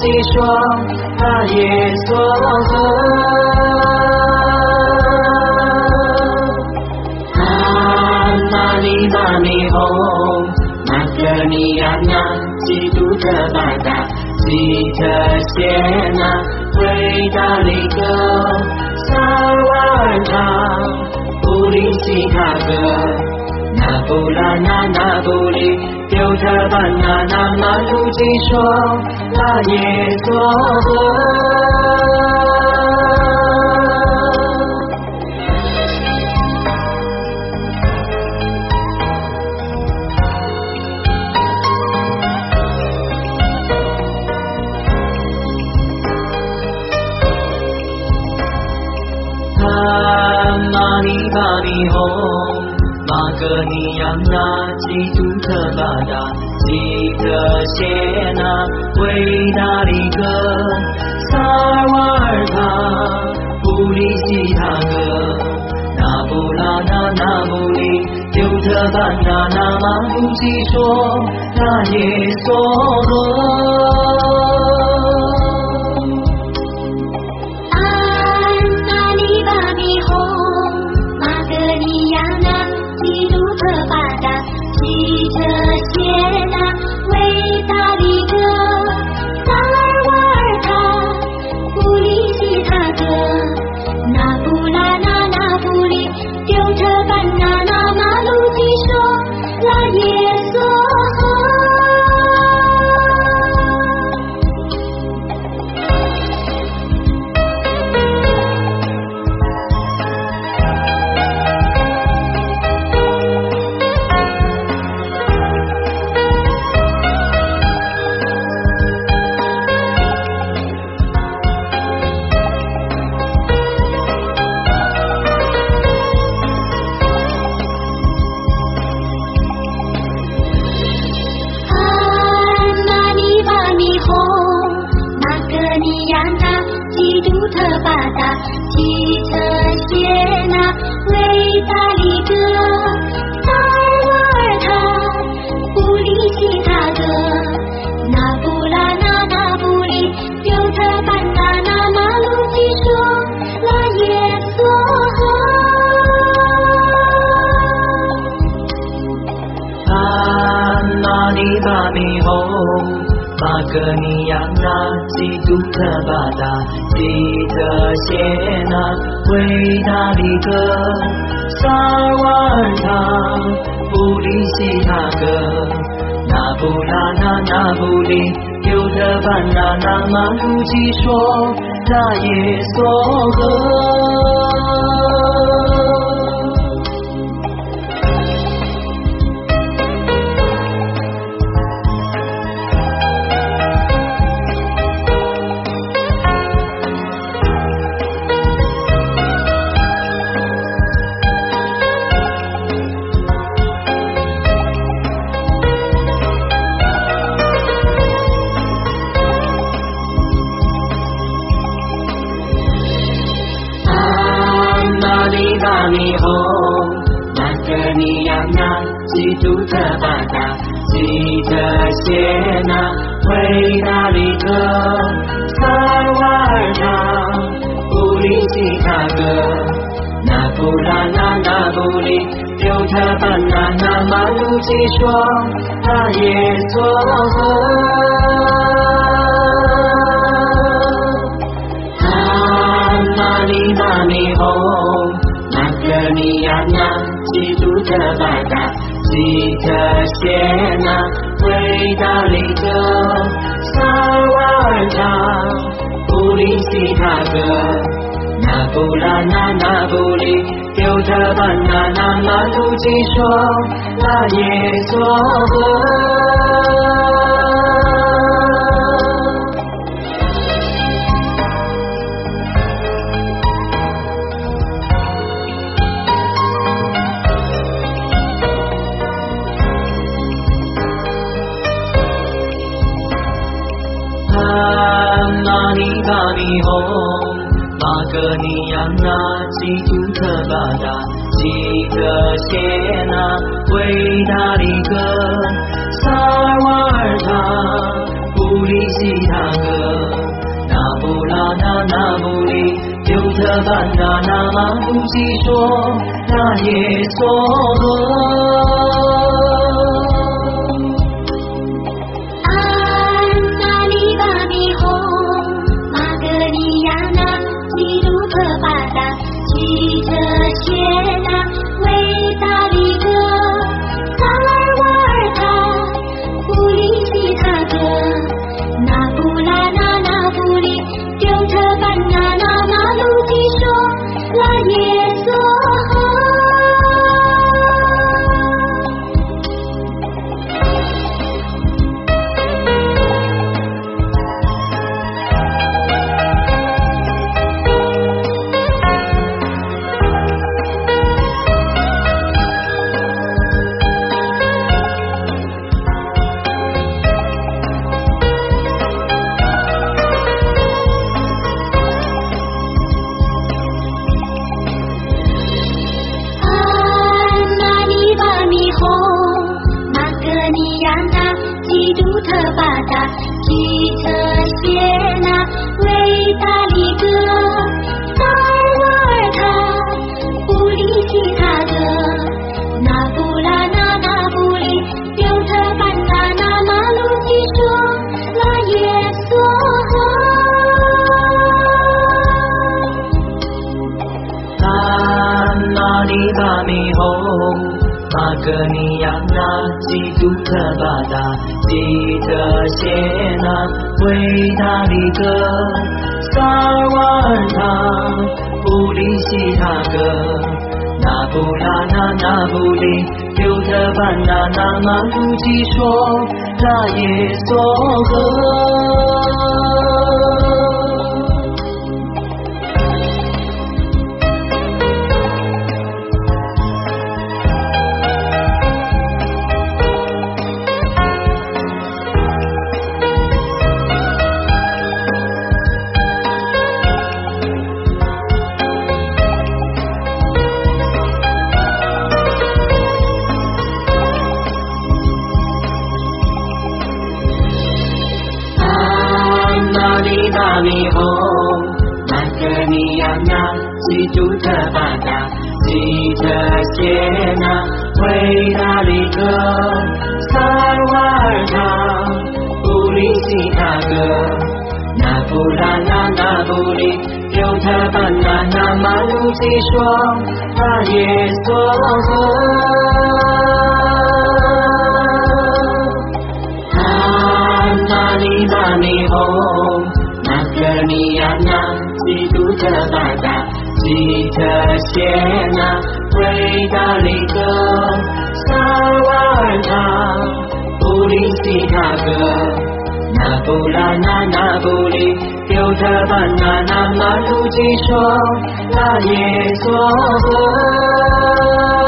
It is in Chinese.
西说那也梭梭啊那里那里红那个尼呀那基督的玛达西特谢那维达里格萨瓦尔卡布里西卡格那布拉那那布里丢特班那那那路基说。也做过维达里格，萨瓦尔塔，布里西塔格，那布拉那那布里，纽特班那那玛布吉说，那耶索。耶梭马鲁基说，那耶梭河。玛尼玛尼哄。尼亚那，基督特巴达，基特谢那，维达利格，萨瓦尔塔，布里西塔格，那布拉那那布里，丢特班那那马鲁基说，那耶梭那，维达利格，萨瓦尔塔，布里西塔格，那布拉那那布里，尤特班那那玛布西说，那耶梭河。写那，伟大的歌，萨尔瓦尔塔，布里西塔格，那布拉那那布里，尤特班那那马鲁基说，那耶索河。基特谢那，维达利格，萨瓦尔塔，布里西塔格，那布拉那那布里，尤特巴那那马鲁基说，他耶梭诃。哈玛尼玛尼吽，那格尼亚那基督特巴达，基特谢那维达利格，萨瓦尔塔，布里西塔格。那布拉那那布里，丢特巴那那马鲁基说，那耶梭诃。